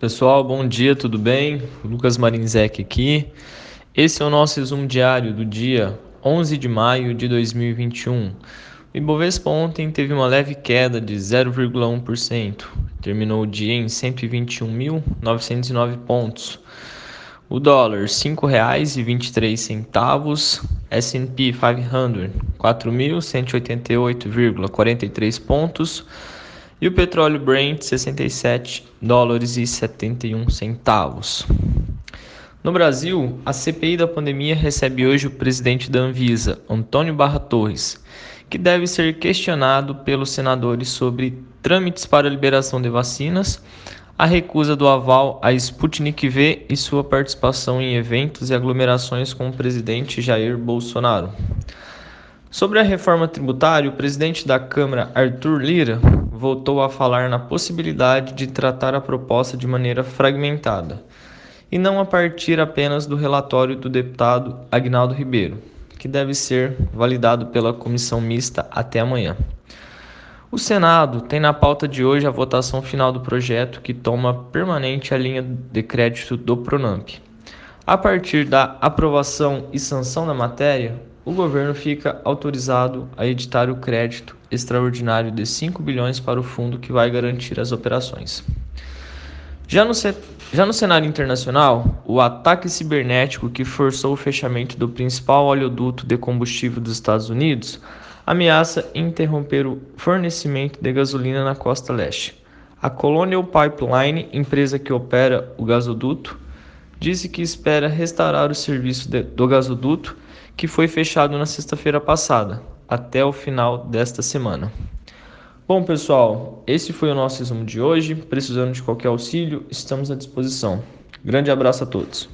Pessoal, bom dia, tudo bem? Lucas Marinzec aqui. Esse é o nosso resumo diário do dia 11 de maio de 2021. O Ibovespa ontem teve uma leve queda de 0,1%, terminou o dia em 121.909 pontos. O dólar R$ 5,23, S&P 500 4.188,43 pontos e o petróleo Brent 67 dólares e 71 centavos. No Brasil, a CPI da pandemia recebe hoje o presidente da Anvisa, Antônio Barra Torres, que deve ser questionado pelos senadores sobre trâmites para liberação de vacinas, a recusa do aval à Sputnik V e sua participação em eventos e aglomerações com o presidente Jair Bolsonaro. Sobre a reforma tributária, o presidente da Câmara, Arthur Lira, voltou a falar na possibilidade de tratar a proposta de maneira fragmentada e não a partir apenas do relatório do deputado Agnaldo Ribeiro, que deve ser validado pela comissão mista até amanhã. O Senado tem na pauta de hoje a votação final do projeto que toma permanente a linha de crédito do Pronamp. A partir da aprovação e sanção da matéria, o governo fica autorizado a editar o crédito extraordinário de 5 bilhões para o fundo que vai garantir as operações. Já no, já no cenário internacional, o ataque cibernético que forçou o fechamento do principal oleoduto de combustível dos Estados Unidos ameaça interromper o fornecimento de gasolina na costa leste. A Colonial Pipeline, empresa que opera o gasoduto, disse que espera restaurar o serviço de, do gasoduto que foi fechado na sexta-feira passada, até o final desta semana. Bom, pessoal, esse foi o nosso resumo de hoje. Precisando de qualquer auxílio, estamos à disposição. Grande abraço a todos.